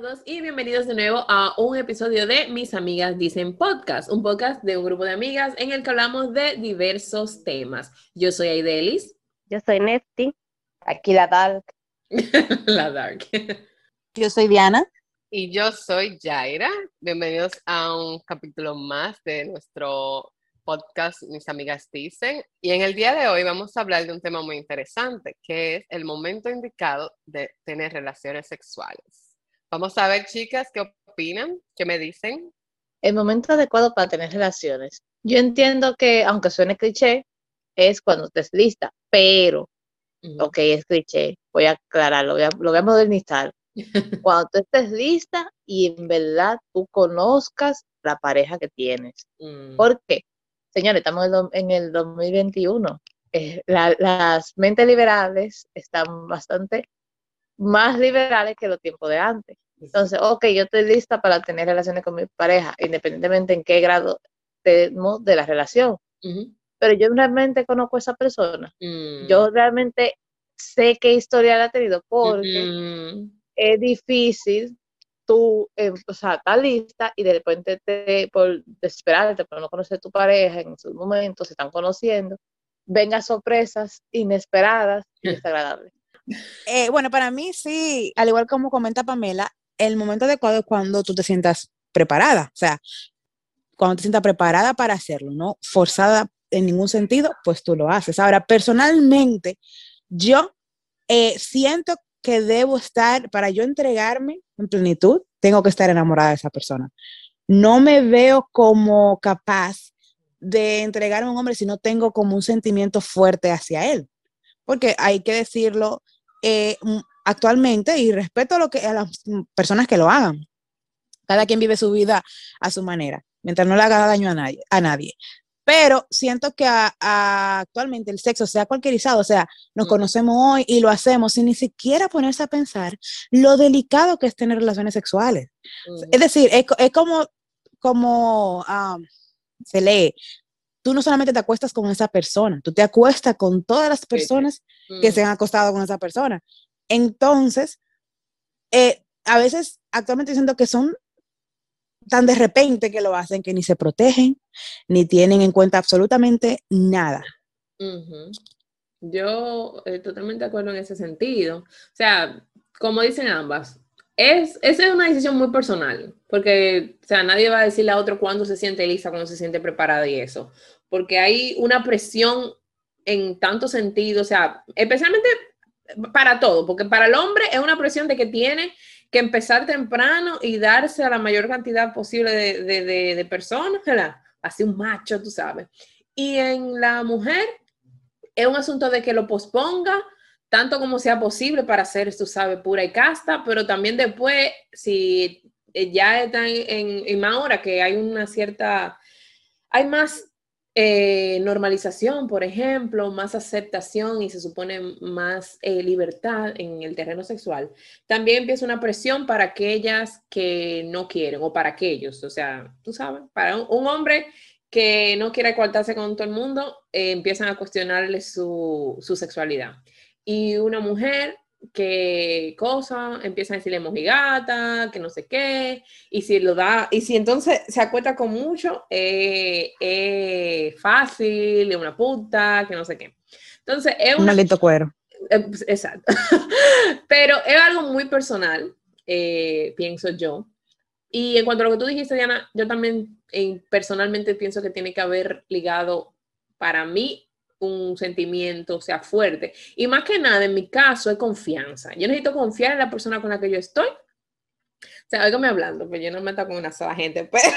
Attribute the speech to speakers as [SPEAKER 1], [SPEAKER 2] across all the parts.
[SPEAKER 1] todos y bienvenidos de nuevo a un episodio de Mis Amigas Dicen Podcast, un podcast de un grupo de amigas en el que hablamos de diversos temas. Yo soy Aidelis.
[SPEAKER 2] Yo soy Nefty. Aquí la Dark.
[SPEAKER 1] la Dark.
[SPEAKER 3] Yo soy Diana.
[SPEAKER 4] Y yo soy Jaira. Bienvenidos a un capítulo más de nuestro podcast Mis Amigas Dicen. Y en el día de hoy vamos a hablar de un tema muy interesante, que es el momento indicado de tener relaciones sexuales. Vamos a ver, chicas, ¿qué opinan? ¿Qué me dicen?
[SPEAKER 2] El momento adecuado para tener relaciones. Yo entiendo que, aunque suene cliché, es cuando estés lista, pero, ok, es cliché, voy a aclararlo, lo voy a, modernizar. cuando tú estés lista y en verdad tú conozcas la pareja que tienes. Mm. ¿Por qué? Señores, estamos en el 2021. Eh, las mentes liberales están bastante más liberales que los tiempos de antes. Entonces, ok, yo estoy lista para tener relaciones con mi pareja, independientemente en qué grado estemos de la relación. Pero yo realmente conozco a esa persona. Mm. Yo realmente sé qué historia ha tenido, porque es difícil tú, eh, o sea, estar lista y de repente te, por desesperarte, por no conocer a tu pareja en sus momentos, se están conociendo, venga sorpresas inesperadas y desagradables.
[SPEAKER 3] Eh, bueno, para mí sí, al igual como comenta Pamela, el momento adecuado es cuando tú te sientas preparada, o sea, cuando te sientas preparada para hacerlo, no forzada en ningún sentido, pues tú lo haces. Ahora, personalmente, yo eh, siento que debo estar, para yo entregarme en plenitud, tengo que estar enamorada de esa persona. No me veo como capaz de entregarme a un hombre si no tengo como un sentimiento fuerte hacia él. Porque hay que decirlo, eh, actualmente y respeto a, lo que, a las personas que lo hagan. Cada quien vive su vida a su manera, mientras no le haga daño a nadie. A nadie. Pero siento que actualmente el sexo se ha cualquierizado, o sea, nos conocemos hoy y lo hacemos sin ni siquiera ponerse a pensar lo delicado que es tener relaciones sexuales. Es decir, es, como, como se lee, tú no solamente te acuestas con esa persona, tú te acuestas con todas las personas que se han acostado con esa persona. Entonces, eh, a veces actualmente siento que son tan de repente que lo hacen que ni se protegen, ni tienen en cuenta absolutamente nada.
[SPEAKER 1] Yo estoy totalmente de acuerdo en ese sentido. O sea, como dicen ambas, es, esa es una decisión muy personal, porque, o sea, nadie va a decirle a otro cuándo se siente lista, cuándo se siente preparada y eso, porque hay una presión en tanto sentido, o sea, especialmente para todo, porque para el hombre es una presión de que tiene que empezar temprano y darse a la mayor cantidad posible de, personas, Así un macho, tú sabes. Y en la mujer es un asunto de que lo posponga tanto como sea posible para ser, tú sabes, pura y casta, pero también después, si ya está en, en más hora que hay una cierta, hay más eh, normalización, por ejemplo, más aceptación y se supone más eh, libertad en el terreno sexual, también empieza una presión para aquellas que no quieren o para aquellos, o sea, tú sabes, para un, hombre que no quiere coartarse con todo el mundo, eh, empiezan a cuestionarle su, su sexualidad. Y una mujer que cosa, empieza a decirle mojigata, que no sé qué, y si lo da, y si entonces se acuesta con mucho, es eh, fácil, es una puta, que no sé qué. Entonces es
[SPEAKER 3] un maldito cuero.
[SPEAKER 1] Eh, pues, exacto. Pero es algo muy personal, eh, pienso yo. Y en cuanto a lo que tú dijiste, Diana, yo también personalmente pienso que tiene que haber ligado para mí un sentimiento sea fuerte. Y más que nada, en mi caso, es confianza. Yo necesito confiar en la persona con la que yo estoy. O sea, me hablando, pues yo no me meto con una sola gente, pero,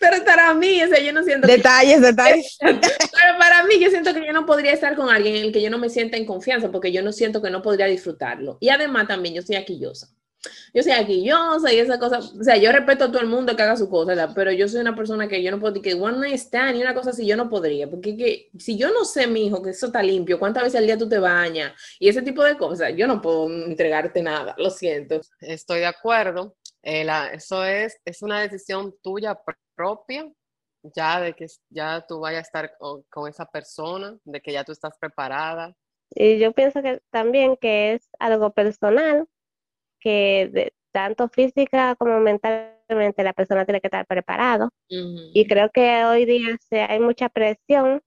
[SPEAKER 1] pero para mí, o sea, yo no siento...
[SPEAKER 3] Detalles, detalles.
[SPEAKER 1] Pero para mí, yo siento que yo no podría estar con alguien en el que yo no me sienta en confianza, porque yo no siento que no podría disfrutarlo. Y además también yo soy aquillosa yo soy aquí, yo soy esa cosa, o sea, yo respeto a todo el mundo que haga su cosa, pero yo soy una persona que yo no puedo, que one night stand y una cosa así, yo no podría, porque que, si yo no sé, mi hijo, que eso está limpio, cuántas veces al día tú te bañas y ese tipo de cosas, yo no puedo entregarte nada, lo siento.
[SPEAKER 4] Estoy de acuerdo, eh, eso es, es una decisión tuya propia, ya de que ya tú vayas a estar con, con esa persona, de que ya tú estás preparada.
[SPEAKER 2] Y yo pienso que también que es algo personal,
[SPEAKER 5] que de- tanto física como mentalmente la persona tiene que estar preparado. Y creo que hoy día se, hay mucha presión,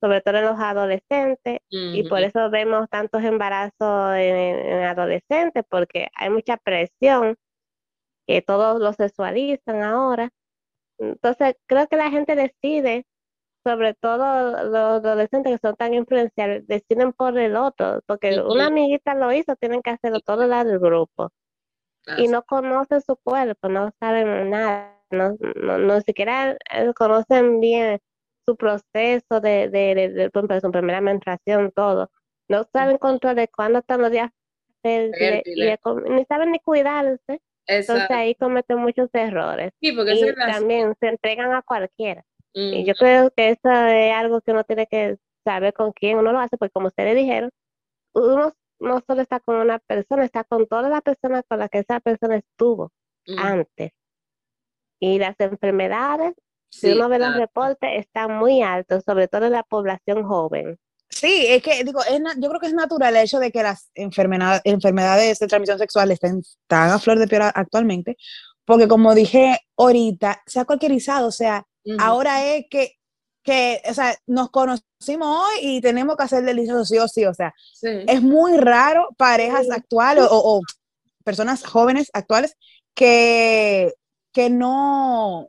[SPEAKER 5] sobre todo en los adolescentes, y por eso vemos tantos embarazos en, en adolescentes, porque hay mucha presión, que todos lo sexualizan ahora. Entonces, creo que la gente decide, sobre todo los adolescentes que son tan influenciables, deciden por el otro, porque una amiguita lo hizo, tienen que hacerlo todo la del grupo y no conocen su cuerpo, no saben nada, no, no, no siquiera eh, conocen bien su proceso de, de, su primera menstruación, todo. No saben controlar cuándo están los días fértiles y ni saben ni cuidarse. Entonces ahí cometen muchos errores.
[SPEAKER 1] Sí, porque
[SPEAKER 5] Y también se entregan a cualquiera. Y
[SPEAKER 1] Ujú.
[SPEAKER 5] yo creo que eso es algo que uno tiene que saber con quién uno lo hace, porque como ustedes dijeron, uno no solo está con una persona, está con todas las personas con las que esa persona estuvo
[SPEAKER 1] Ujú.
[SPEAKER 5] antes. Y las enfermedades, si uno ve los reportes, están muy altos, sobre todo en la población joven.
[SPEAKER 3] Sí, es que digo, es yo creo que es natural el hecho de que las enfermedades, enfermedades de transmisión sexual estén tan a flor de piel actualmente, porque como dije ahorita, se ha cualquierizado, o sea, Ahora es que, que, o sea, nos conocimos hoy y tenemos que hacer delicioso sí o sí, o sea,
[SPEAKER 1] Sí.
[SPEAKER 3] es muy raro parejas actuales o, o personas jóvenes actuales que, que no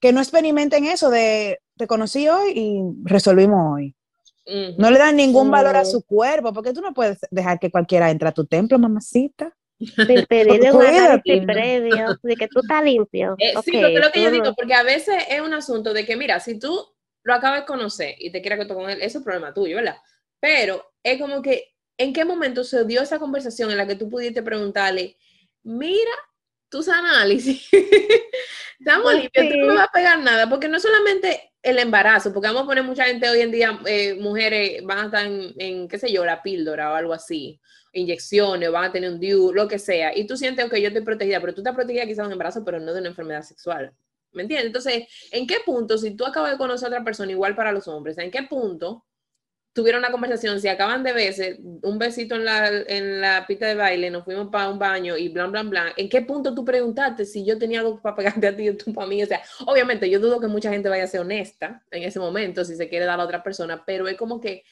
[SPEAKER 3] que no experimenten eso de te conocí hoy y resolvimos hoy. No le dan ningún valor a su cuerpo, porque tú no puedes dejar que cualquiera entre a tu templo, mamacita.
[SPEAKER 5] Sin pedirle
[SPEAKER 3] Cuídate.
[SPEAKER 5] previo de que tú estás limpio.
[SPEAKER 1] Eh, sí,
[SPEAKER 5] Ok,
[SPEAKER 1] porque lo que yo digo, porque a veces es un asunto de que, mira, si tú lo acabas de conocer y te quieres que con él, eso es problema tuyo, ¿verdad? Pero es como que, ¿en qué momento se dio esa conversación en la que tú pudiste preguntarle, mira tus análisis, estamos
[SPEAKER 5] Pues
[SPEAKER 1] limpios, tú no me
[SPEAKER 5] sí.
[SPEAKER 1] vas a pegar nada, porque no solamente el embarazo, porque vamos a poner mucha gente hoy en día, eh, mujeres van a estar en, en, qué sé yo, la píldora o algo así, inyecciones, van a tener un DIU, lo que sea, y tú sientes, ok, yo estoy protegida, pero tú estás protegida quizás de un embarazo, pero no de una enfermedad sexual. ¿Me entiendes? Entonces, ¿en qué punto, si tú acabas de conocer a otra persona, igual para los hombres, ¿en qué punto tuvieron una conversación? Si acaban de verse, un besito en la, en la pista de baile, nos fuimos para un baño y bla, bla, bla, ¿en qué punto tú preguntaste si yo tenía algo para pegarte a ti o tú para mí? O sea, obviamente yo dudo que mucha gente vaya a ser honesta en ese momento si se quiere dar a otra persona, pero es como que,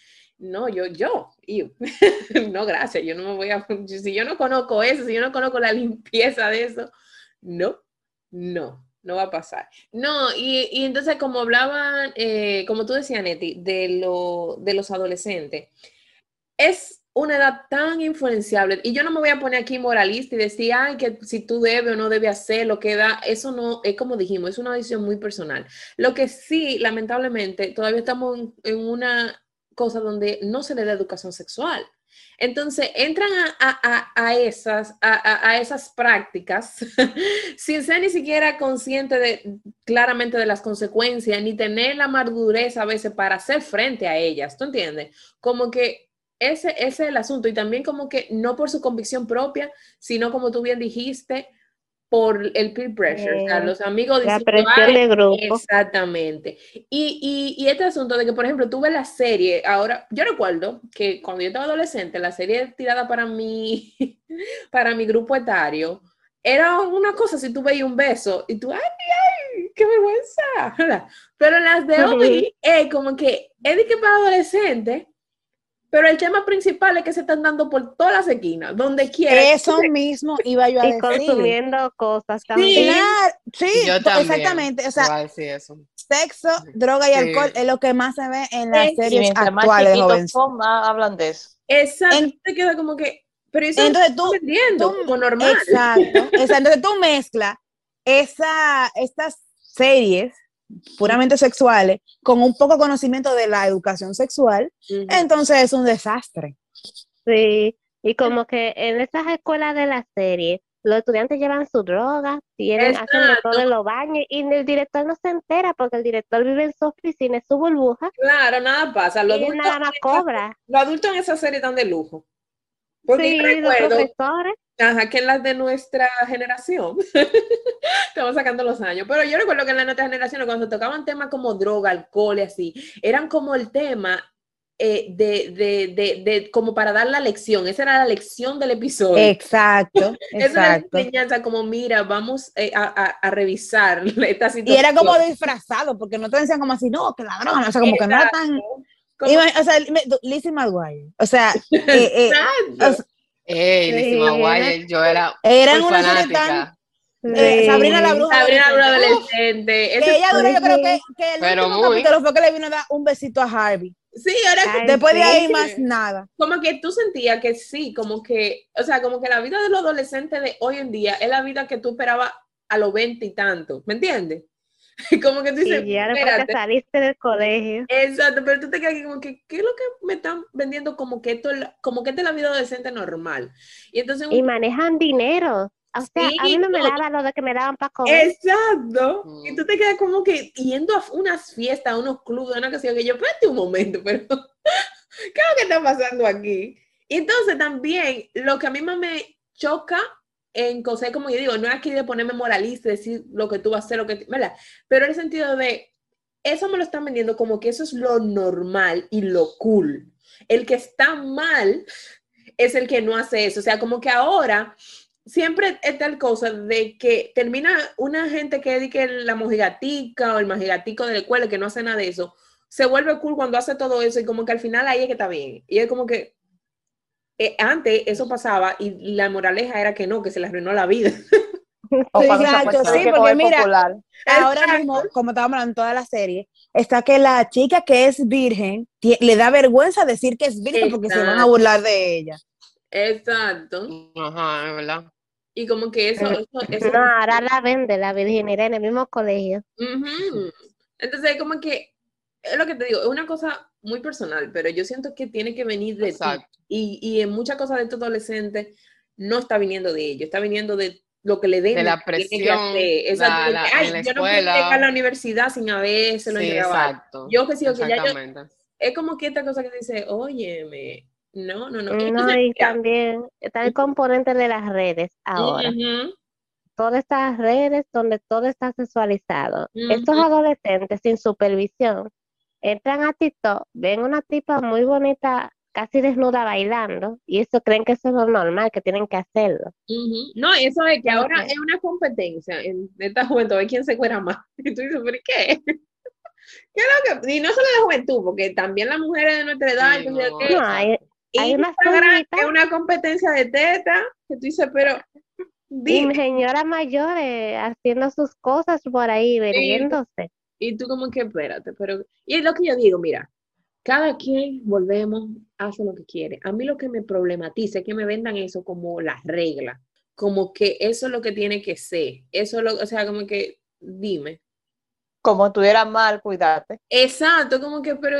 [SPEAKER 1] no, yo, yo, no, gracias, yo no me voy a, si yo no conozco eso, si yo no conozco la limpieza de eso, no, no, no va a pasar. No, y, y entonces como hablaban, eh, como tú decías, Neti, de, lo, de los adolescentes, es una edad tan influenciable, y yo no me voy a poner aquí moralista y decir, ay, que si tú debes o no debes hacer lo que da, eso no, es como dijimos, es una decisión muy personal. Lo que sí, lamentablemente, todavía estamos en una cosa donde no se le da educación sexual. Entonces entran a, a, a, a esas, a, a, esas prácticas sin ser ni siquiera consciente de, claramente de las consecuencias, ni tener la madurez a veces para hacer frente a ellas. ¿Tú entiendes? Como que ese, ese es el asunto. Y también como que no por su convicción propia, sino como tú bien dijiste, por el peer pressure,
[SPEAKER 5] Eh,
[SPEAKER 1] o sea, los amigos
[SPEAKER 5] La
[SPEAKER 1] diciendo,
[SPEAKER 5] presión
[SPEAKER 1] "Ay,
[SPEAKER 5] de grupo.
[SPEAKER 1] Exactamente. Y, y, y este asunto de que, por ejemplo, tuve la serie, ahora, yo recuerdo que cuando yo estaba adolescente, la serie tirada para mi, para mi grupo etario, era una cosa si tú veías un beso y tú, ay, ay, qué vergüenza. Pero las de hoy es como que es de que para adolescentes, pero el tema principal es que se están dando por todas las esquinas, donde quiera.
[SPEAKER 3] Eso mismo iba yo a
[SPEAKER 5] Y
[SPEAKER 3] decir.
[SPEAKER 5] consumiendo cosas
[SPEAKER 1] Sí,
[SPEAKER 5] también.
[SPEAKER 3] Claro, sí,
[SPEAKER 4] Yo también.
[SPEAKER 3] exactamente. O sea,
[SPEAKER 4] eso.
[SPEAKER 3] sexo, droga y
[SPEAKER 4] Sí.
[SPEAKER 3] alcohol es lo que más se ve en las
[SPEAKER 1] Sí,
[SPEAKER 3] series
[SPEAKER 2] más
[SPEAKER 3] actuales
[SPEAKER 2] son, más hablan de eso.
[SPEAKER 1] Exacto,
[SPEAKER 3] En-
[SPEAKER 1] te queda como que, pero eso
[SPEAKER 3] Entonces tú, tú-
[SPEAKER 1] como normal.
[SPEAKER 3] Exacto, exacto. Entonces tú mezclas esa, estas series puramente sexuales con un poco conocimiento de la educación sexual, entonces es un desastre.
[SPEAKER 5] Sí, y como que en esas escuelas de la serie, los estudiantes llevan su droga, tienen, hacen de todo en los baños y el director no se entera porque el director vive en su oficina, en su burbuja
[SPEAKER 1] Claro, nada pasa. Los
[SPEAKER 5] y él
[SPEAKER 1] adultos,
[SPEAKER 5] nada más cobra.
[SPEAKER 1] los adultos en esa serie están de lujo. Porque
[SPEAKER 5] Sí,
[SPEAKER 1] recuerdo
[SPEAKER 5] profesores.
[SPEAKER 1] ajá, que en las de nuestra generación, estamos sacando los años, pero yo recuerdo que en la de nuestra generación, cuando se tocaban temas como droga, alcohol y así, eran como el tema eh, de, de, de, de, como para dar la lección. Esa era la lección del episodio.
[SPEAKER 3] Exacto,
[SPEAKER 1] Esa era la
[SPEAKER 3] exacto.
[SPEAKER 1] enseñanza, como mira, vamos eh, a, a, a revisar esta situación.
[SPEAKER 3] Y era como disfrazado, porque no te decían como así, no, que ladrón, o sea, como que no era tan... O sea, Lizzie McGuire, o sea, eh, eh,
[SPEAKER 1] Exacto.
[SPEAKER 3] o sea,
[SPEAKER 4] Ey, Lizzie
[SPEAKER 5] Sí,
[SPEAKER 4] McGuire, yo era
[SPEAKER 3] eran una serie tan...
[SPEAKER 4] fanática.
[SPEAKER 3] eh. Sabrina la bruja.
[SPEAKER 1] Sabrina la
[SPEAKER 3] adolescente. Uf,
[SPEAKER 1] adolescente.
[SPEAKER 3] Que ella duró, yo creo que, que el
[SPEAKER 4] Pero
[SPEAKER 3] último
[SPEAKER 4] muy.
[SPEAKER 3] capítulo fue que le vino a dar un besito a Harvey.
[SPEAKER 1] Sí, ahora
[SPEAKER 5] Ay,
[SPEAKER 3] Después de ahí
[SPEAKER 5] sí.
[SPEAKER 3] más nada.
[SPEAKER 1] como que tú sentías que sí, como que, o sea, como que la vida de los adolescentes de hoy en día es la vida que tú esperabas a los 20 y tanto, ¿me entiendes? Como que tú dices,
[SPEAKER 5] Y ya después
[SPEAKER 1] espérate,
[SPEAKER 5] que saliste del colegio.
[SPEAKER 1] exacto, pero tú te quedas aquí como que, ¿qué es lo que me están vendiendo como que esto, es la- como que esta es la vida adolescente normal? Y entonces,
[SPEAKER 5] Y manejan dinero. O sea, a mí no me
[SPEAKER 1] Sí,
[SPEAKER 5] daba lo de que me daban para comer.
[SPEAKER 1] exacto,
[SPEAKER 4] Mm.
[SPEAKER 1] y tú te quedas como que yendo a unas fiestas, a unos clubes, a una cosa que yo, espérate un momento, pero ¿qué es lo que está pasando aquí? Y entonces también lo que a mí más me choca en cosas, como yo digo, no es aquí de ponerme moralista, decir lo que tú vas a hacer, lo que, ¿verdad? Pero en el sentido de, eso me lo están vendiendo como que eso es lo normal y lo cool. El que está mal es el que no hace eso. O sea, como que ahora siempre es tal cosa de que termina una gente que dice la mojigatica o el mojigatico de la escuela que no hace nada de eso, se vuelve cool cuando hace todo eso y como que al final ahí es que está bien. Y es como que eh, antes eso pasaba y la moraleja era que no, que se le arruinó la vida.
[SPEAKER 2] O
[SPEAKER 3] exacto, sí,
[SPEAKER 2] que
[SPEAKER 3] porque mira,
[SPEAKER 2] popular.
[SPEAKER 3] Ahora
[SPEAKER 1] Exacto.
[SPEAKER 3] mismo, como estábamos hablando en toda la serie, está que la chica que es virgen le da vergüenza decir que es virgen porque se van a burlar de ella.
[SPEAKER 1] Exacto.
[SPEAKER 4] Ajá, es verdad.
[SPEAKER 1] Y como que eso, eso, eso-
[SPEAKER 5] No, ahora la vende la virginidad en el mismo colegio.
[SPEAKER 1] Ujú. Entonces, como que es lo que te digo, es una cosa muy personal, pero yo siento que tiene que venir de ti.
[SPEAKER 4] Exacto.
[SPEAKER 1] Y, y en muchas cosas de estos adolescentes no está viniendo de ellos, está viniendo de lo que le den.
[SPEAKER 4] De la
[SPEAKER 1] que
[SPEAKER 4] presión, la- la-
[SPEAKER 1] que, "Ay,
[SPEAKER 4] en la
[SPEAKER 1] yo no puedo
[SPEAKER 4] escuela".
[SPEAKER 1] llegar a la universidad sin habérselo
[SPEAKER 4] Sí,
[SPEAKER 1] entregado".
[SPEAKER 4] exacto.
[SPEAKER 1] Yo que sí, o que ya yo-. Es como que esta cosa que dice, óyeme, no, no, no. Y
[SPEAKER 5] No, y también está el componente de las redes ahora. Todas estas redes donde todo está sexualizado. Estos adolescentes sin supervisión entran a TikTok, ven una tipa muy bonita, casi desnuda bailando, y eso creen que eso es lo normal, que tienen que hacerlo.
[SPEAKER 1] No, eso es que ahora es una competencia en esta juventud, a quién se cuera más. Y tú dices, ¿pero qué? ¿Qué es lo que? Y no solo la juventud, porque también las mujeres de nuestra edad,
[SPEAKER 4] Sí, no,
[SPEAKER 1] qué.
[SPEAKER 5] No, hay,
[SPEAKER 1] Instagram es una competencia de teta, que tú dices, pero dime.
[SPEAKER 5] señoras mayores haciendo sus cosas por ahí, vendiéndose.
[SPEAKER 1] Y tú como que espérate, pero... Y es lo que yo digo, mira, cada quien, volvemos, hace lo que quiere. A mí lo que me problematiza es que me vendan eso como la regla, como que eso es lo que tiene que ser. Eso es lo, o sea, como que, dime.
[SPEAKER 2] Como estuviera mal, cuídate.
[SPEAKER 1] Exacto, como que, pero,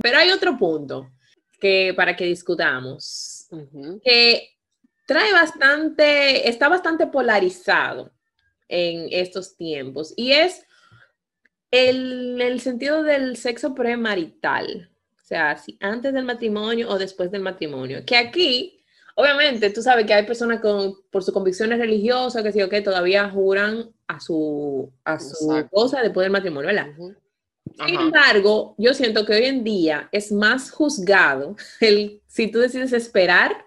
[SPEAKER 1] pero hay otro punto que para que discutamos,
[SPEAKER 4] Ujú.
[SPEAKER 1] que trae bastante, está bastante polarizado en estos tiempos y es el, el sentido del sexo premarital, o sea, si antes del matrimonio o después del matrimonio, que aquí, obviamente, tú sabes que hay personas con, por sus convicciones religiosas, que sí o que todavía juran a su, a su
[SPEAKER 4] Exacto.
[SPEAKER 1] cosa después del matrimonio, ¿verdad? Sin
[SPEAKER 4] Ajá.
[SPEAKER 1] embargo, yo siento que hoy en día es más juzgado el si tú decides esperar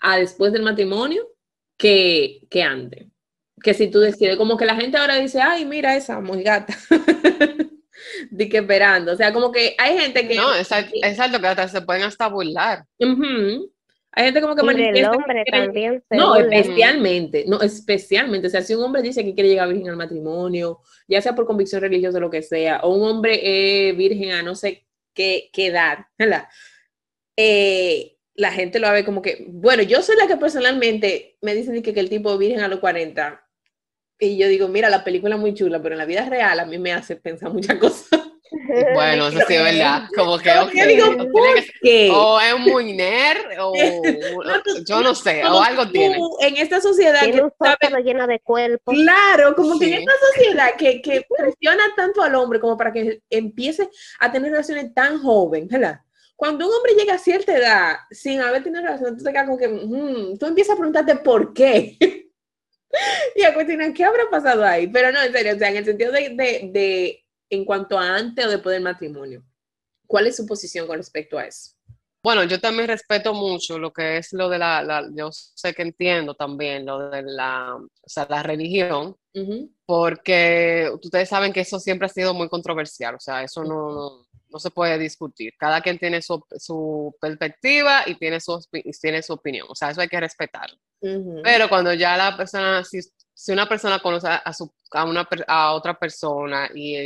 [SPEAKER 1] a después del matrimonio que, que antes. Que si tú decides, como que la gente ahora dice, ay, mira esa mojigata. Di que esperando. O sea, como que hay gente que.
[SPEAKER 4] No, exacto, exacto, que hasta se pueden hasta burlar.
[SPEAKER 1] Ujú. Hay gente como que
[SPEAKER 5] Y
[SPEAKER 1] manifiesta que
[SPEAKER 5] hombre
[SPEAKER 1] quiere-
[SPEAKER 5] también se
[SPEAKER 1] no,
[SPEAKER 5] burlan.
[SPEAKER 1] especialmente, no, especialmente, o sea, si un hombre dice que quiere llegar virgen al matrimonio, ya sea por convicción religiosa o lo que sea, o un hombre eh, virgen a no sé qué, qué edad, ¿verdad? Eh, la gente lo va a ver como que, bueno, yo soy la que personalmente me dicen que, que el tipo virgen a los 40, y yo digo, mira, la película es muy chula, pero en la vida real a mí me hace pensar muchas cosas.
[SPEAKER 4] Bueno, eso sí es verdad. Como que,
[SPEAKER 1] Como
[SPEAKER 4] ok,
[SPEAKER 1] que digo, ¿por
[SPEAKER 4] que-
[SPEAKER 1] qué?
[SPEAKER 4] o es muy nerd, o yo no sé, o algo
[SPEAKER 1] tú,
[SPEAKER 4] tiene.
[SPEAKER 1] En esta sociedad que
[SPEAKER 5] Tiene un
[SPEAKER 1] sabe
[SPEAKER 5] lleno de cuerpos.
[SPEAKER 1] Claro, como que en
[SPEAKER 4] Sí.
[SPEAKER 1] esta sociedad que, que presiona tanto al hombre como para que empiece a tener relaciones tan joven, ¿verdad? Cuando un hombre llega a cierta edad sin haber tenido relaciones, tú te quedas como que, "Mm", tú empiezas a preguntarte por qué. Y a cuestionar qué habrá pasado ahí. Pero no, en serio, o sea, en el sentido de, de, de en cuanto a antes o después del matrimonio. ¿Cuál es su posición con respecto a eso?
[SPEAKER 4] Bueno, yo también respeto mucho lo que es lo de la, yo sé que entiendo también lo de la, o sea, la religión, porque ustedes saben que eso siempre ha sido muy controversial, o sea, eso no, no, se puede discutir. Cada quien tiene su, su perspectiva y tiene su, tiene su opinión, o sea, eso hay que respetarlo. Pero cuando ya la persona, si, si una persona conoce a, su, a, una, a otra persona y,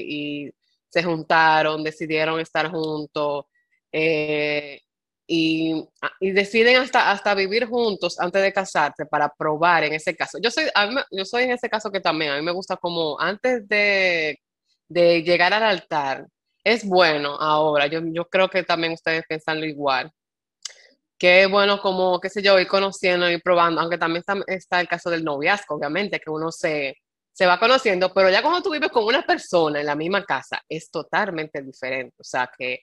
[SPEAKER 4] y se juntaron, decidieron estar juntos, eh, y, y, deciden hasta, hasta vivir juntos antes de casarse para probar en ese caso. Yo soy, yo soy en ese caso que también a mí me gusta como antes de, de llegar al altar, es bueno ahora, yo, yo creo que también ustedes piensan lo igual, que es bueno como, qué sé yo, ir conociendo, ir probando, aunque también está, está el caso del noviazgo, obviamente, que uno se, se va conociendo, pero ya cuando tú vives con una persona en la misma casa, es totalmente diferente. O sea que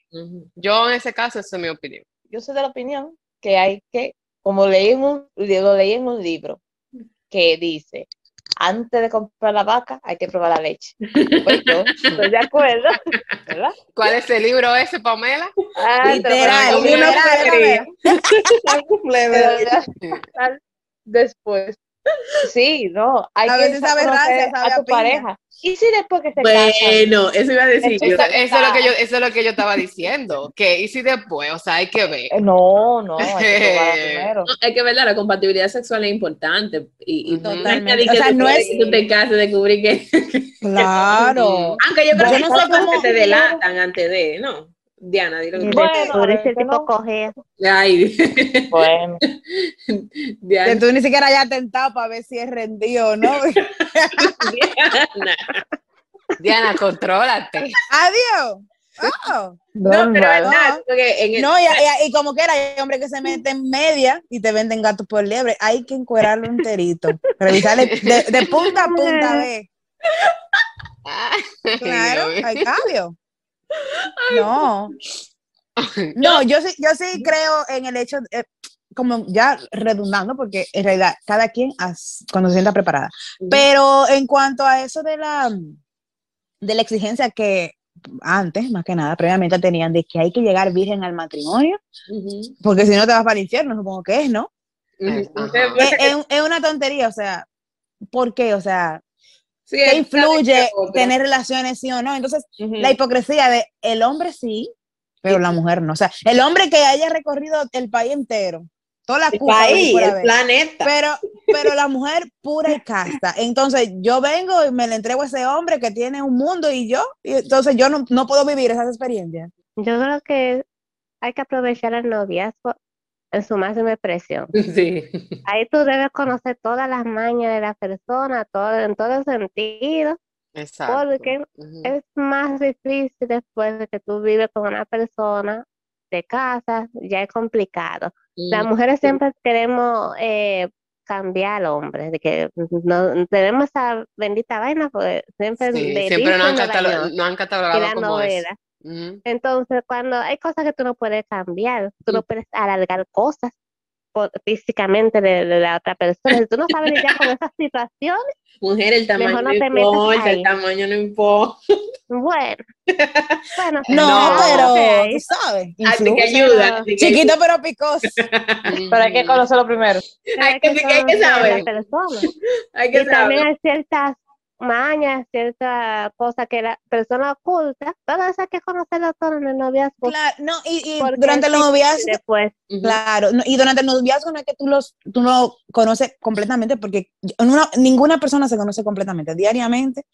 [SPEAKER 4] yo en ese caso, esa es mi opinión.
[SPEAKER 2] Yo soy de la opinión que hay que, como leí en un, lo leí en un libro, que dice, antes de comprar la vaca hay que probar la leche. Pues yo estoy de acuerdo, ¿verdad?
[SPEAKER 4] ¿Cuál es el libro ese, Pamela?
[SPEAKER 2] Ah, literal, Después, Sí, no, hay
[SPEAKER 3] a
[SPEAKER 2] que
[SPEAKER 3] veces sabe raza,
[SPEAKER 2] a tu pareja. ¿Y si después que se
[SPEAKER 1] Bueno, eso iba a decir.
[SPEAKER 4] Eso, eso, es lo que yo, eso es lo que yo estaba diciendo. Que y si después, o sea, hay que ver.
[SPEAKER 2] Eh, no, no, hay que primero.
[SPEAKER 1] No, hay que ver, la compatibilidad sexual es importante. Y, y
[SPEAKER 3] totalmente. O sea, no es
[SPEAKER 1] que tú te cases, descubrir que.
[SPEAKER 3] Claro.
[SPEAKER 1] Aunque yo creo que no son cosas que te delatan antes de, ¿no? Diana, dilo que
[SPEAKER 5] bueno, por ese tipo coge.
[SPEAKER 1] Ay.
[SPEAKER 2] Bueno.
[SPEAKER 3] Diana. Que tú ni siquiera hayas tentado para ver si es rendido o no.
[SPEAKER 1] Diana. Diana, contrólate.
[SPEAKER 3] Adiós. Oh.
[SPEAKER 1] No, pero verdad, en
[SPEAKER 3] el... no y, y, y, como que era, hay hombres que se meten en media y te venden gatos por liebre. Hay que encuerarlo enterito. Revisarle de, de punta a punta, ve. Claro, hay cambio. No. No, yo sí, yo sí creo en el hecho, de, como ya redundando, porque en realidad cada quien cuando se sienta preparada. Pero en cuanto a eso de la, de la exigencia que antes, más que nada, previamente tenían de que hay que llegar virgen al matrimonio, porque si no te vas para el infierno, supongo que es, ¿no? es, es, una tontería, o sea, ¿por qué? O sea, sí, ¿qué influye tener relaciones sí o no? Entonces, la hipocresía de el hombre sí, pero la mujer no. O sea, el hombre que haya recorrido el país entero, toda la
[SPEAKER 1] el país, el planeta.
[SPEAKER 3] Pero, pero la mujer pura y casta. Entonces, yo vengo y me le entrego a ese hombre que tiene un mundo y yo, y entonces yo no, no puedo vivir esas experiencias.
[SPEAKER 5] Yo creo que hay que aprovechar el noviazgo en su máxima expresión.
[SPEAKER 1] Sí.
[SPEAKER 5] Ahí tú debes conocer todas las mañas de la persona, todo, en todo sentido.
[SPEAKER 4] Exacto.
[SPEAKER 5] Porque es más difícil después de que tú vives con una persona de casa, ya es complicado. Las mujeres siempre queremos eh, cambiar al hombre, de que no tenemos esa bendita vaina, porque siempre,
[SPEAKER 4] siempre no han, catalogado, no han catalogado como
[SPEAKER 5] entonces, cuando hay cosas que tú no puedes cambiar, tú no puedes alargar cosas físicamente de, la otra persona. Si tú no sabes lidiar con esas situaciones,
[SPEAKER 1] mujer, el tamaño no, importa, el tamaño no importa.
[SPEAKER 5] Bueno, bueno,
[SPEAKER 3] no, pero tú sabes.
[SPEAKER 1] Así que ayuda.
[SPEAKER 3] Chiquito pero picoso.
[SPEAKER 2] pero hay que conocerlo primero.
[SPEAKER 1] Hay que, hay que saber.
[SPEAKER 5] Hay que y también hay ciertas mañas, cierta cosa que la persona oculta, todas esas que conocer todo en el noviazgo.
[SPEAKER 3] Claro, no, y, durante el noviazgo,
[SPEAKER 5] después.
[SPEAKER 3] claro, y durante el noviazgo no es que tú los, tú no conoces completamente, porque ninguna persona se conoce completamente, diariamente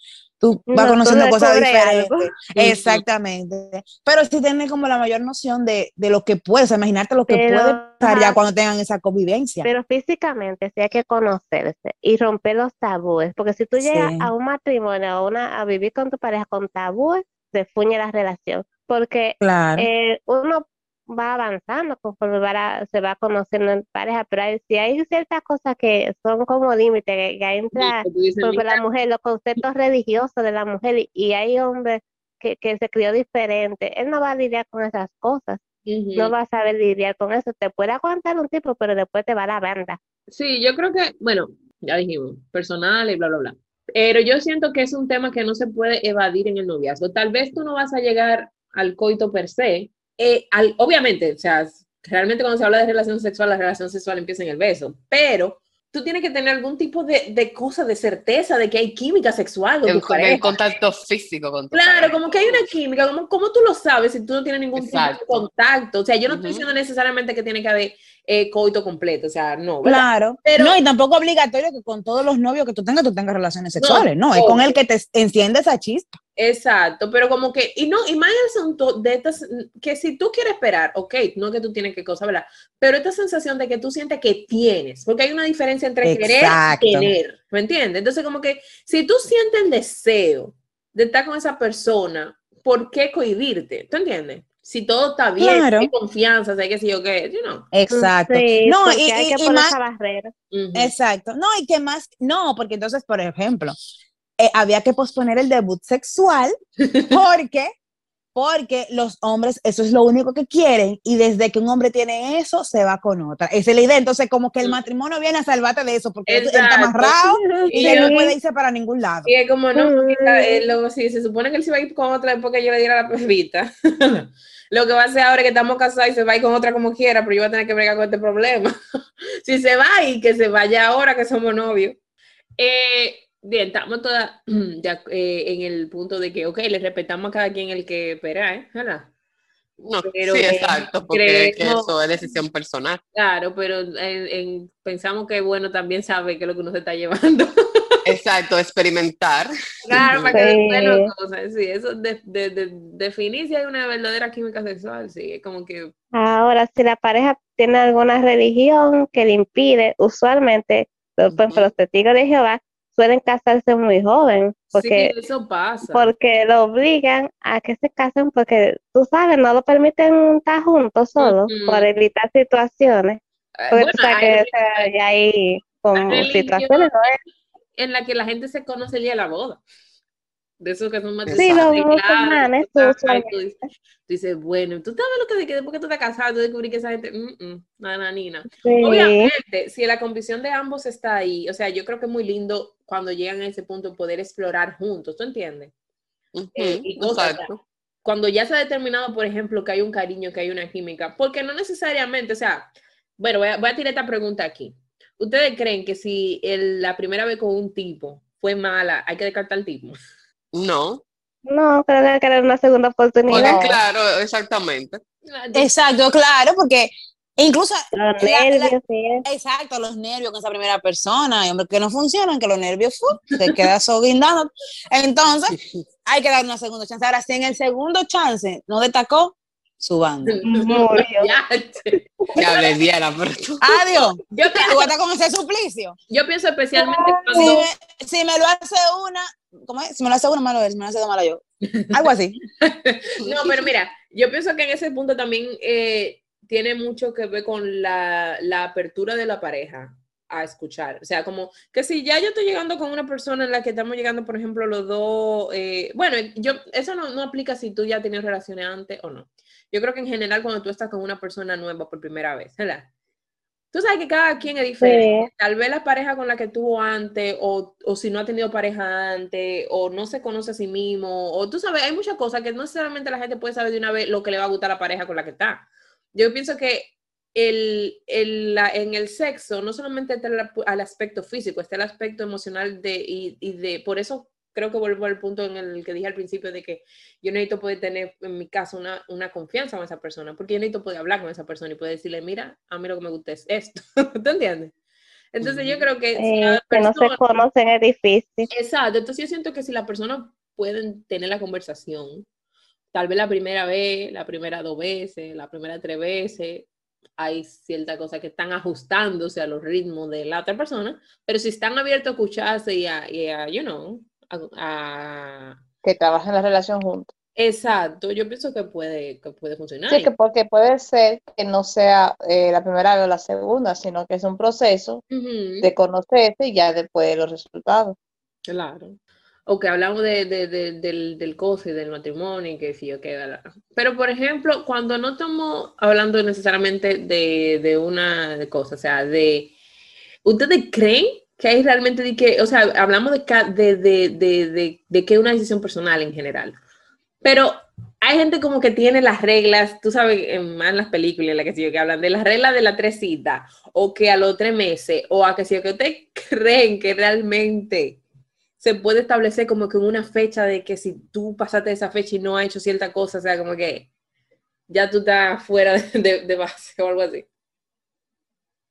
[SPEAKER 3] tú vas conociendo cosas diferentes. Exactamente. Pero sí tienes como la mayor noción de, de lo que puedes, imaginarte lo que puede pasar ya cuando tengan esa convivencia.
[SPEAKER 5] Pero físicamente sí hay que conocerse y romper los tabúes, porque si tú llegas a un matrimonio, a, una, a vivir con tu pareja con tabúes, se fuñe la relación. Porque eh, uno va avanzando conforme va se va conociendo en pareja, pero hay, si hay ciertas cosas que son como límites, que, entra por la mujer, los conceptos religiosos de la mujer, y, hay hombres que, que, se crió diferente, él no va a lidiar con esas cosas, no va a saber lidiar con eso, te puede aguantar un tipo, pero después te va a la banda.
[SPEAKER 1] Sí, yo creo que, bueno, ya dijimos, personal y bla, bla, bla. Pero yo siento que es un tema que no se puede evadir en el noviazgo. Tal vez tú no vas a llegar al coito per se, eh, al, obviamente, o sea, realmente cuando se habla de relación sexual, la relación sexual empieza en el beso, pero tú tienes que tener algún tipo de, de cosa de certeza de que hay química sexual con
[SPEAKER 4] El,
[SPEAKER 1] tu pareja.
[SPEAKER 4] el contacto físico con tu
[SPEAKER 1] Claro,
[SPEAKER 4] pareja.
[SPEAKER 1] como que hay una química, como, ¿cómo tú lo sabes si tú no tienes ningún tipo de contacto? O sea, yo no estoy diciendo necesariamente que tiene que haber eh, coito completo, o sea, no, ¿verdad?
[SPEAKER 3] Claro.
[SPEAKER 1] Pero-
[SPEAKER 3] no, y tampoco obligatorio que con todos los novios que tú tengas, tú tengas relaciones sexuales. No, es con el que te enciende esa chispa.
[SPEAKER 1] Exacto, pero como que, y no, y más el asunto de estas, que si tú quieres esperar, ok, no que tú tienes que cosa, ¿verdad? Pero esta sensación de que tú sientes que tienes, porque hay una diferencia entre
[SPEAKER 3] Exacto.
[SPEAKER 1] querer y tener, ¿me entiendes? Entonces, como que si tú sientes el deseo de estar con esa persona, ¿por qué cohibirte? ¿Tú entiendes? Si todo está bien,
[SPEAKER 3] Claro.
[SPEAKER 1] hay confianza, sé que si yo qué, you know.
[SPEAKER 3] Exacto.
[SPEAKER 5] Sí,
[SPEAKER 3] no,
[SPEAKER 5] porque
[SPEAKER 3] y,
[SPEAKER 5] hay
[SPEAKER 3] y-
[SPEAKER 5] que
[SPEAKER 3] y
[SPEAKER 5] poner
[SPEAKER 3] más,
[SPEAKER 5] esa barrera.
[SPEAKER 3] Exacto. No, y que más, no, porque entonces, por ejemplo, eh, había que posponer el debut sexual porque, porque los hombres, eso es lo único que quieren, y desde que un hombre tiene eso, se va con otra. Esa es la idea. Entonces, como que el
[SPEAKER 1] Mm.
[SPEAKER 3] matrmonio viene a salvarte de eso, porque él está
[SPEAKER 1] Exacto.
[SPEAKER 3] amarrado y él no puede irse para ningún lado.
[SPEAKER 1] Y es como, no, porque
[SPEAKER 5] Mm.
[SPEAKER 1] eh, lo- si se supone que él se va a ir con otra después que yo le diera la pebita. lo que va a hacer ahora es que estamos casados y se va a ir con otra como quiera, pero yo voy a tener que bregar con este problema. si se va y que se vaya ahora que somos novios. Eh, bien, estamos todas ac- eh, en el punto de que, ok, le respetamos a cada quien el que espera, ¿eh? ¿Verdad?
[SPEAKER 4] No,
[SPEAKER 1] Pero,
[SPEAKER 4] sí,
[SPEAKER 1] eh,
[SPEAKER 4] exacto, porque es que
[SPEAKER 1] creemos-
[SPEAKER 4] eso es decisión personal.
[SPEAKER 1] Claro, pero en- en- pensamos que, bueno, también sabe qué es lo que uno se está llevando.
[SPEAKER 4] Exacto, experimentar.
[SPEAKER 1] Claro, para que
[SPEAKER 5] Sí.
[SPEAKER 1] después no cosas, sí, eso de, de, de- definir si hay una verdadera química sexual, sí, es como que,
[SPEAKER 5] Ahora, si la pareja tiene alguna religión que le impide, usualmente, los, por ejemplo,
[SPEAKER 4] Ujú.
[SPEAKER 5] los testigos de Jehová suelen casarse muy joven, porque,
[SPEAKER 1] sí, eso pasa.
[SPEAKER 5] porque lo obligan a que se casen, porque tú sabes, no lo permiten estar juntos solos,
[SPEAKER 1] Ujú.
[SPEAKER 5] por evitar situaciones. Porque
[SPEAKER 1] bueno,
[SPEAKER 5] sabes
[SPEAKER 1] hay
[SPEAKER 5] que o sea, ya hay como situaciones, ¿no?
[SPEAKER 1] en la que la gente se conoce el día de la boda. De esos que son más
[SPEAKER 4] Sí,
[SPEAKER 5] musulmanes,
[SPEAKER 1] tú
[SPEAKER 5] tú
[SPEAKER 1] dices, bueno, tú sabes lo que de que después que tú estás casado, tú descubrí que esa gente, mm, mm, nada, nina.
[SPEAKER 5] Sí.
[SPEAKER 1] Obviamente, si la convicción de ambos está ahí, o sea, yo creo que es muy lindo cuando llegan a ese punto poder explorar juntos, ¿tú entiendes?
[SPEAKER 4] Ujú,
[SPEAKER 1] Eh, y cosas, cuando ya se ha determinado, por ejemplo, que hay un cariño, que hay una química, porque no necesariamente, o sea, bueno, voy a, voy a tirar esta pregunta aquí. ¿Ustedes creen que si el- la primera vez con un tipo fue mala, hay que descartar el tipo?
[SPEAKER 4] No,
[SPEAKER 5] No, creo que hay que darle una segunda oportunidad.
[SPEAKER 4] porque claro, exactamente.
[SPEAKER 3] Exacto, claro, porque incluso
[SPEAKER 5] Los
[SPEAKER 3] la- la-
[SPEAKER 5] nervios, sí.
[SPEAKER 3] Exacto, los nervios con esa primera persona, y hombre, que no funcionan, que los nervios fu, te quedas. Entonces, hay que dar una segunda chance. Ahora, si en el segundo chance no destacó, su banda.
[SPEAKER 5] Murió.
[SPEAKER 1] Ya, che.
[SPEAKER 4] Que hable Diana, pero tú.
[SPEAKER 3] Adiós.
[SPEAKER 1] yo,
[SPEAKER 3] Tú
[SPEAKER 1] pienso,
[SPEAKER 3] estar con ese suplicio.
[SPEAKER 1] yo pienso especialmente
[SPEAKER 3] Si
[SPEAKER 1] cuando...
[SPEAKER 3] me, si me lo hace una, ¿cómo es? Si me lo hace una, malo es, si me lo hace dos, malo yo. Algo así.
[SPEAKER 1] No, pero mira, yo pienso que en ese punto también eh, tiene mucho que ver con la, la apertura de la pareja a escuchar. O sea, como que si ya yo estoy llegando con una persona en la que estamos llegando, por ejemplo, los dos, eh, bueno, yo, eso no, no aplica si tú ya tienes relaciones antes o no. Yo creo que en general cuando tú estás con una persona nueva por primera vez, ¿verdad? Tú sabes que cada quien es diferente. Tal vez la pareja con la que tuvo antes, o, o si no ha tenido pareja antes, o no se conoce a sí mismo, o tú sabes, hay muchas cosas que no necesariamente la gente puede saber de una vez lo que le va a gustar a la pareja con la que está. Yo pienso que el, el- la- en el sexo no solamente está el, al aspecto físico, está el aspecto emocional de, y, y de, por eso creo que vuelvo al punto en el que dije al principio de que yo necesito poder tener, en mi caso, una, una confianza con esa persona, porque yo necesito poder hablar con esa persona y poder decirle, mira, a mí lo que me gusta es esto, ¿tú entiendes? Entonces yo creo que si
[SPEAKER 5] Eh,
[SPEAKER 1] la
[SPEAKER 5] que no se
[SPEAKER 1] persona-
[SPEAKER 5] conocen es difícil.
[SPEAKER 1] Exacto, entonces yo siento que si la persona pueden tener la conversación, tal vez la primera vez, la primera dos veces, la primera tres veces, hay ciertas cosas que están ajustándose a los ritmos de la otra persona, pero si están abiertos a escucharse y a, y a, you know, a, a-
[SPEAKER 2] que trabajen en la relación juntos.
[SPEAKER 1] Exacto, yo pienso que puede, que puede funcionar.
[SPEAKER 2] Sí, que porque puede ser que no sea eh, la primera vez o la segunda, sino que es un proceso de conocerse y ya después los resultados.
[SPEAKER 1] Claro. O que hablamos de, de- de- del, del y del matrimonio y que sí, ok, bla. Pero, por ejemplo, cuando no estamos hablando necesariamente de, de una cosa, o sea, de... ¿Ustedes creen que hay realmente de que, o sea, hablamos de, de, de, de, de, de que es una decisión personal en general, pero hay gente como que tiene las reglas, tú sabes, más en las películas en las que, que hablan de las reglas de la tres citas, o que a los tres meses, o a que si que ustedes creen que realmente se puede establecer como que una fecha de que si tú pasaste esa fecha y no has hecho cierta cosa, o sea, como que ya tú estás fuera de, base o algo así.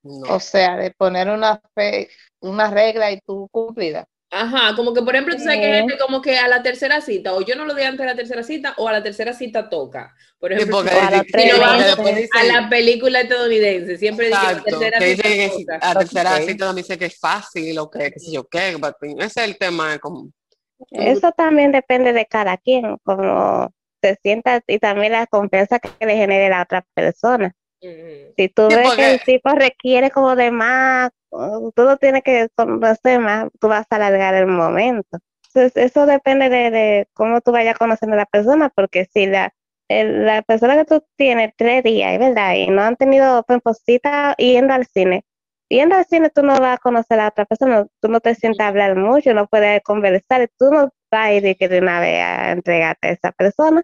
[SPEAKER 2] O sea, de poner una fe, una regla y tú cumplida.
[SPEAKER 1] Ajá, como que por ejemplo, tú sabes que hay gente como que a la tercera cita, o yo no lo di antes de la tercera cita, o a la tercera cita toca. Por ejemplo, a, la película estadounidense, siempre dice a la tercera cita.
[SPEAKER 4] a la tercera cita me dice que es fácil, o que qué sé yo qué, ese es el tema. Como...
[SPEAKER 5] Eso también depende de cada quien, como se sienta y también la confianza que le genere la otra persona. Si tú ves que el tipo requiere como de más, tú lo tienes que conocer más, tú vas a alargar el momento. Entonces, eso depende de, cómo tú vayas conociendo a la persona, porque si la, la persona que tú tienes tres días, ¿verdad? Y no han tenido cita yendo al cine. Yendo al cine tú no vas a conocer a la otra persona, tú no te sientes a hablar mucho, no puedes conversar, tú no vas a ir de que de una vez a entregarte a esa persona.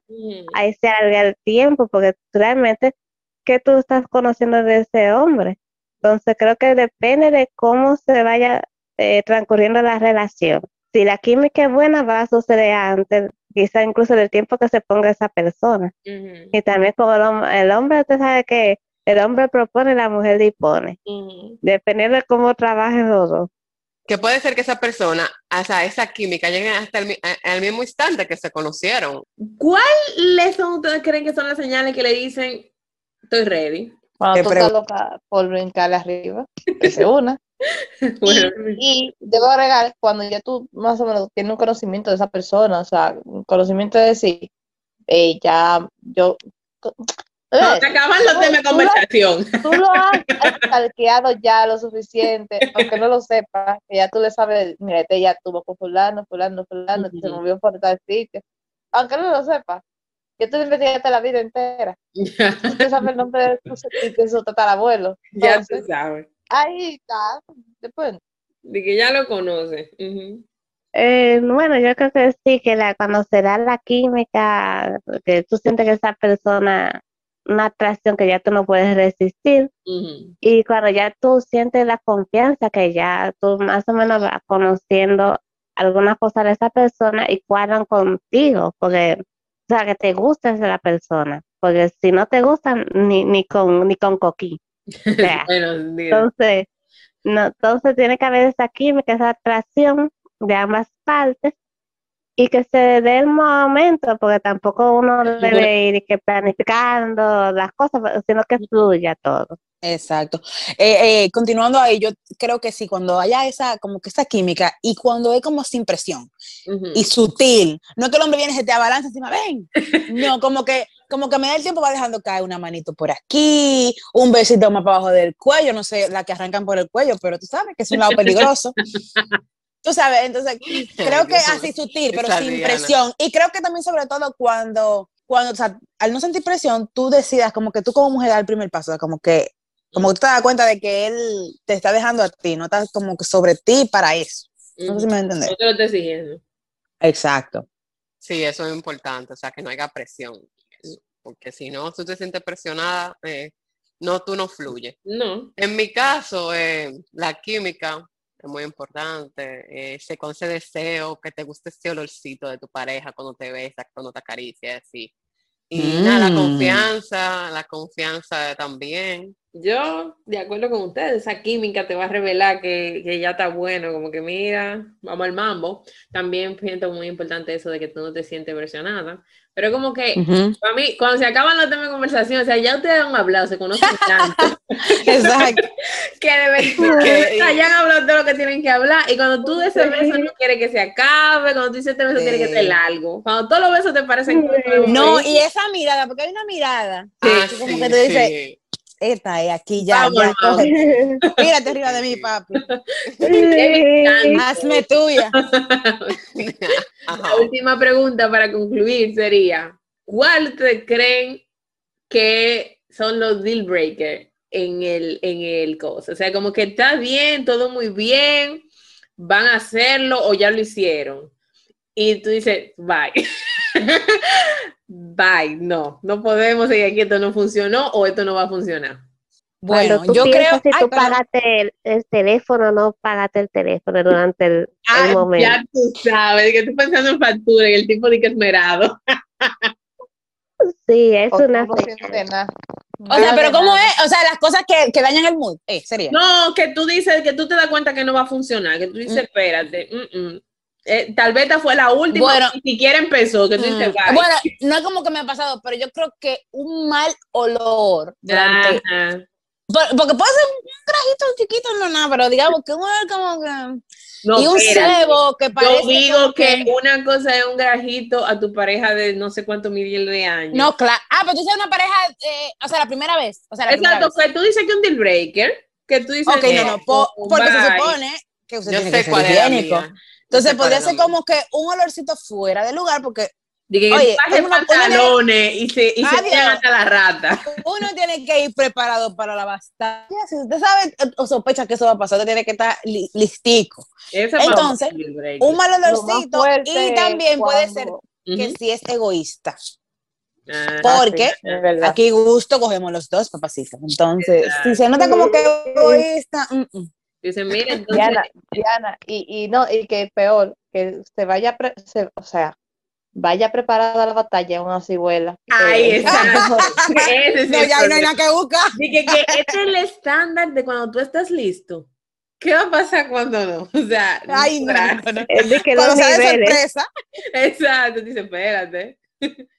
[SPEAKER 5] Ahí se alarga el tiempo, porque realmente que tú estás conociendo de ese hombre. Entonces creo que depende de cómo se vaya eh, transcurriendo la relación. Si la química es buena, va a suceder antes, quizá incluso del tiempo que se ponga esa persona. Y también como el, hombre, usted sabe que el hombre propone, la mujer dispone. Dependiendo de cómo trabajen los dos.
[SPEAKER 4] Que puede ser que esa persona, o sea, esa química, llegue hasta el, mismo instante que se conocieron.
[SPEAKER 1] ¿Cuáles son ustedes creen que son las señales que le dicen Estoy ready.
[SPEAKER 2] Cuando tú estás loca por brincarle arriba, esa es una. y, debo agregar, cuando ya tú más o menos tienes un conocimiento de esa persona, o sea, un conocimiento de decir, eh, ya yo...
[SPEAKER 1] No, te acaban los temas de conversación.
[SPEAKER 2] Tú lo has calqueado ya lo suficiente, aunque no lo sepas, que ya tú le sabes, mira, este ya tuvo con fulano, fulano, fulano, se movió por tal sitio. Aunque no lo sepas, yo te investigaste la vida entera. Usted sabe el nombre de, de su tatarabuelo.
[SPEAKER 1] ya se sabe.
[SPEAKER 2] Ahí está. Después.
[SPEAKER 1] De que ya lo conoce.
[SPEAKER 5] eh, bueno, yo creo que sí, que la conocerá la química, que tú sientes que esa persona, una atracción que ya tú no puedes resistir. Y cuando ya tú sientes la confianza, que ya tú más o menos vas conociendo algunas cosas de esa persona y cuadran contigo, porque o sea, que te gusta de la persona, porque si no te gustan, ni, ni con ni con coquí. entonces, no, entonces tiene que haber esa química, esa atracción de ambas partes y que se dé el momento, porque tampoco uno debe ir que planificando las cosas, sino que fluya todo.
[SPEAKER 3] Exacto. Eh, eh, continuando ahí, yo creo que sí, cuando haya esa, como que esa química y cuando es como sin presión y sutil, no que el hombre viene y se te abalanza encima, ven, no, como que, como que me da el tiempo va dejando caer una manito por aquí, un besito más para abajo del cuello, no sé, la que arrancan por el cuello, pero tú sabes que es un lado peligroso. tú sabes, entonces creo que así sutil, pero sin presión. Y creo que también sobre todo cuando cuando, o sea, al no sentir presión, tú decidas como que tú como mujer das el primer paso, como que como tú te das cuenta de que él te está dejando a ti, no está como que sobre ti para eso. No sé si me entiendes.
[SPEAKER 1] No te lo estoy exigiendo.
[SPEAKER 3] Exacto.
[SPEAKER 4] Sí, eso es importante, o sea, que no haya presión. Porque si no, tú te sientes presionada, eh, no, tú no fluyes.
[SPEAKER 1] No.
[SPEAKER 4] En mi caso, eh, la química es muy importante. Eh, con ese deseo, que te guste ese olorcito de tu pareja cuando te besa, cuando te acaricia, así. Y nada, la mm. confianza, la confianza también.
[SPEAKER 1] Yo, de acuerdo con ustedes, esa química te va a revelar que, que, ya está bueno, como que mira, vamos al mambo. También siento muy importante eso de que tú no te sientes presionada. Pero como que, para mí, cuando se acaban los temas de conversación, o sea, ya ustedes han hablado, se conocen tanto.
[SPEAKER 3] Exacto.
[SPEAKER 1] que de que ya han hablado de lo que tienen que hablar. Y cuando tú de ese beso no quieres que se acabe, cuando tú dices este beso tiene que ser largo. Cuando todos los besos te parecen...
[SPEAKER 3] No, y esa mirada, porque hay una mirada.
[SPEAKER 4] Ah, como que tú dices
[SPEAKER 3] esta es aquí ya. ya Mírate arriba de mí, papi. Hazme tuya.
[SPEAKER 1] La última pregunta para concluir sería, ¿cuál te creen que son los deal breakers en el, en el cosa? O sea, como que está bien, todo muy bien, van a hacerlo o ya lo hicieron. Y tú dices, bye. bye, no, no podemos seguir aquí, esto no funcionó o esto no va a funcionar.
[SPEAKER 5] Bueno, yo creo que si tú pagaste el, teléfono, no pagaste el teléfono durante el, ah, momento.
[SPEAKER 1] Ya tú sabes, que estoy pensando en factura y el tipo de que esmerado.
[SPEAKER 5] sí, es una
[SPEAKER 3] O sea, pero ¿cómo es? O sea, las cosas que, que dañan el mood, eh, sería.
[SPEAKER 1] No, que tú dices, que tú te das cuenta que no va a funcionar, que tú dices, mm. espérate, eh, tal vez esta fue la última, bueno, ni siquiera empezó, que tú dices,
[SPEAKER 3] mm. Bueno, no es como que me ha pasado, pero yo creo que un mal olor durante, porque puede ser un grajito chiquito, no nada, pero digamos que uno es como que. y un cebo que parece.
[SPEAKER 1] Yo digo que, una cosa es un grajito a tu pareja de no sé cuántos miles de años.
[SPEAKER 3] No, claro. Ah, pero tú dices una pareja, eh, o sea, la primera vez. O sea, la
[SPEAKER 1] Exacto, pues tú dices que un deal breaker, que tú dices.
[SPEAKER 3] Ok, no, no, porque se supone que usted tiene que ser higiénico. Entonces podría ser como que un olorcito fuera de lugar, porque
[SPEAKER 1] de que Oye, pantalones y se, y se hasta la rata.
[SPEAKER 3] Uno tiene que ir preparado para la bastante. Si usted sabe o sospecha que eso va a pasar, usted tiene que estar listico. Entonces, un mal olorcito y también puede ser que si es egoísta. Ah, porque aquí gusto cogemos los dos, papacitos. Entonces, si se nota como que egoísta, mm,
[SPEAKER 1] mm. Dicen, miren,
[SPEAKER 2] entonces... Diana, Diana, y, y no, y que peor, que se vaya, o sea, vaya preparada a la batalla una cibuela.
[SPEAKER 1] Ay, eh,
[SPEAKER 3] no, ya no hay nada que buscar.
[SPEAKER 1] Dije que este es el estándar de cuando tú estás listo. ¿Qué va a pasar cuando no? O sea,
[SPEAKER 3] Ay, no,
[SPEAKER 5] Es de que cuando
[SPEAKER 3] de sorpresa.
[SPEAKER 1] Exacto, dice, espérate.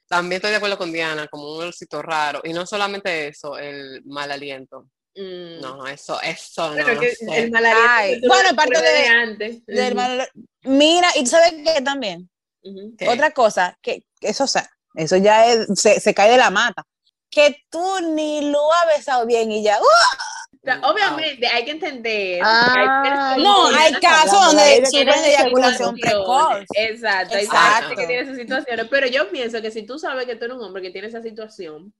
[SPEAKER 4] También estoy de acuerdo con Diana, como un olorcito raro. Y no solamente eso, el mal aliento. Mm. No, eso, eso no.
[SPEAKER 1] El mal aliento.
[SPEAKER 3] bueno, aparte de, antes. Del mal, mira, y sabes qué también otra cosa, que eso, sea, eso ya se, cae de la mata. Que tú ni lo has besado bien y ya. ¡uh!
[SPEAKER 1] obviamente, hay que entender.
[SPEAKER 3] Ah, no, hay casos donde sufren de eyaculación precoz.
[SPEAKER 1] Exacto, hay gente que tiene esas situaciones. Pero yo pienso que si tú sabes que tú eres un hombre que tiene esa situación,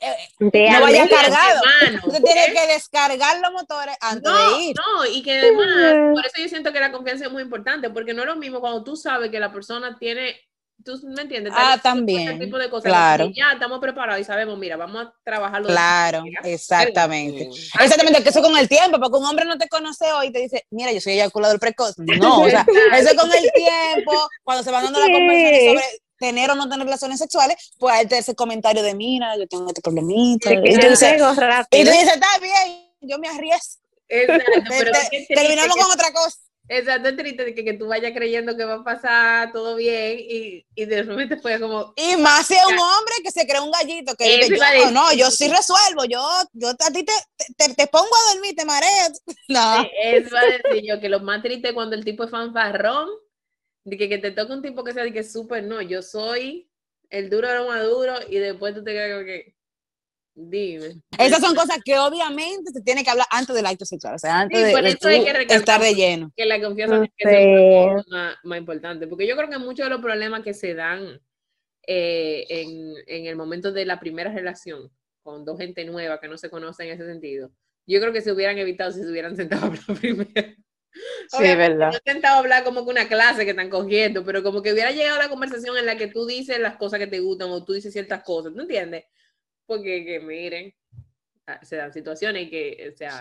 [SPEAKER 3] eh, eh, no vaya cargado. Usted tiene que descargar los motores antes
[SPEAKER 1] de
[SPEAKER 3] ir.
[SPEAKER 1] No, y que además, por eso yo siento que la confianza es muy importante, porque no es lo mismo cuando tú sabes que la persona tiene, tú me entiendes,
[SPEAKER 3] ah, también, tipo de cosas, claro.
[SPEAKER 1] ya estamos preparados y sabemos, mira, vamos a trabajarlo.
[SPEAKER 3] Claro, exactamente. Exactamente, que eso con el tiempo, porque un hombre no te conoce hoy y te dice, mira, yo soy eyaculador precoz. No, o sea, eso con el tiempo, cuando se van dando la conversación sobre tener o no tener relaciones sexuales, pues hay ese comentario de, mira, yo tengo este problemita. Y tú, dices, y tú dices, está bien, yo me arriesgo.
[SPEAKER 1] Exacto, pero
[SPEAKER 3] terminamos con otra cosa.
[SPEAKER 1] Exacto, es triste que, que, tú vayas creyendo que va a pasar todo bien y, y de repente fue como...
[SPEAKER 3] Y más si es un hombre que se cree un gallito, que dice, yo, no, yo sí resuelvo, yo, yo a ti te, te, te pongo a dormir, te mareas. No.
[SPEAKER 1] Eso va a decir yo, que lo más triste cuando el tipo es fanfarrón de que, que te toca un tipo que sea de que súper no, yo soy el duro de lo maduro y después tú te quedas como que, dime.
[SPEAKER 3] Esas son cosas que obviamente se tiene que hablar antes del acto sexual, o sea, antes de, estar de lleno.
[SPEAKER 1] Que la confianza es más, más, importante, porque yo creo que muchos de los problemas que se dan eh, en, en el momento de la primera relación con dos gente nueva que no se conoce en ese sentido, yo creo que se hubieran evitado si se hubieran sentado por primera
[SPEAKER 2] Sí, verdad.
[SPEAKER 1] he intentado hablar como que una clase que están cogiendo, pero como que hubiera llegado la conversación en la que tú dices las cosas que te gustan o tú dices ciertas cosas, ¿no entiendes? Porque que miren, ah, se dan situaciones que, o sea...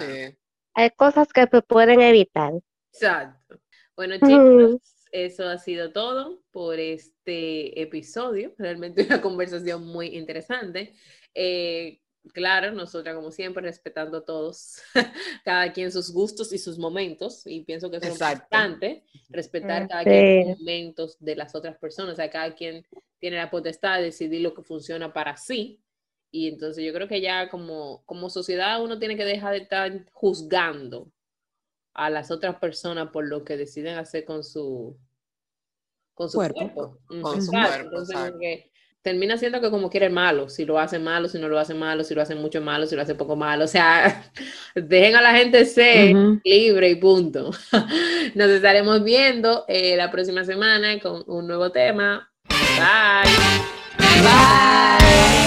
[SPEAKER 5] Hay cosas que se pueden evitar.
[SPEAKER 1] Exacto. Bueno, chicos, eso ha sido todo por este episodio. Realmente una conversación muy interesante. Eh, claro, nosotras como siempre respetando todos, cada quien sus gustos y sus momentos, y pienso que es importante respetar cada quien los momentos de las otras personas, o sea, cada quien tiene la potestad de decidir lo que funciona para sí, y entonces yo creo que ya como, como sociedad uno tiene que dejar de estar juzgando a las otras personas por lo que deciden hacer con su, con su cuerpo.
[SPEAKER 4] Con su cuerpo
[SPEAKER 1] termina siendo que como quiere malo, si lo hacen malo, si no lo hacen malo, si lo hacen mucho malo, si lo hacen poco malo, o sea, dejen a la gente ser libre y punto. Nos estaremos viendo eh, la próxima semana con un nuevo tema. Bye.
[SPEAKER 3] Bye.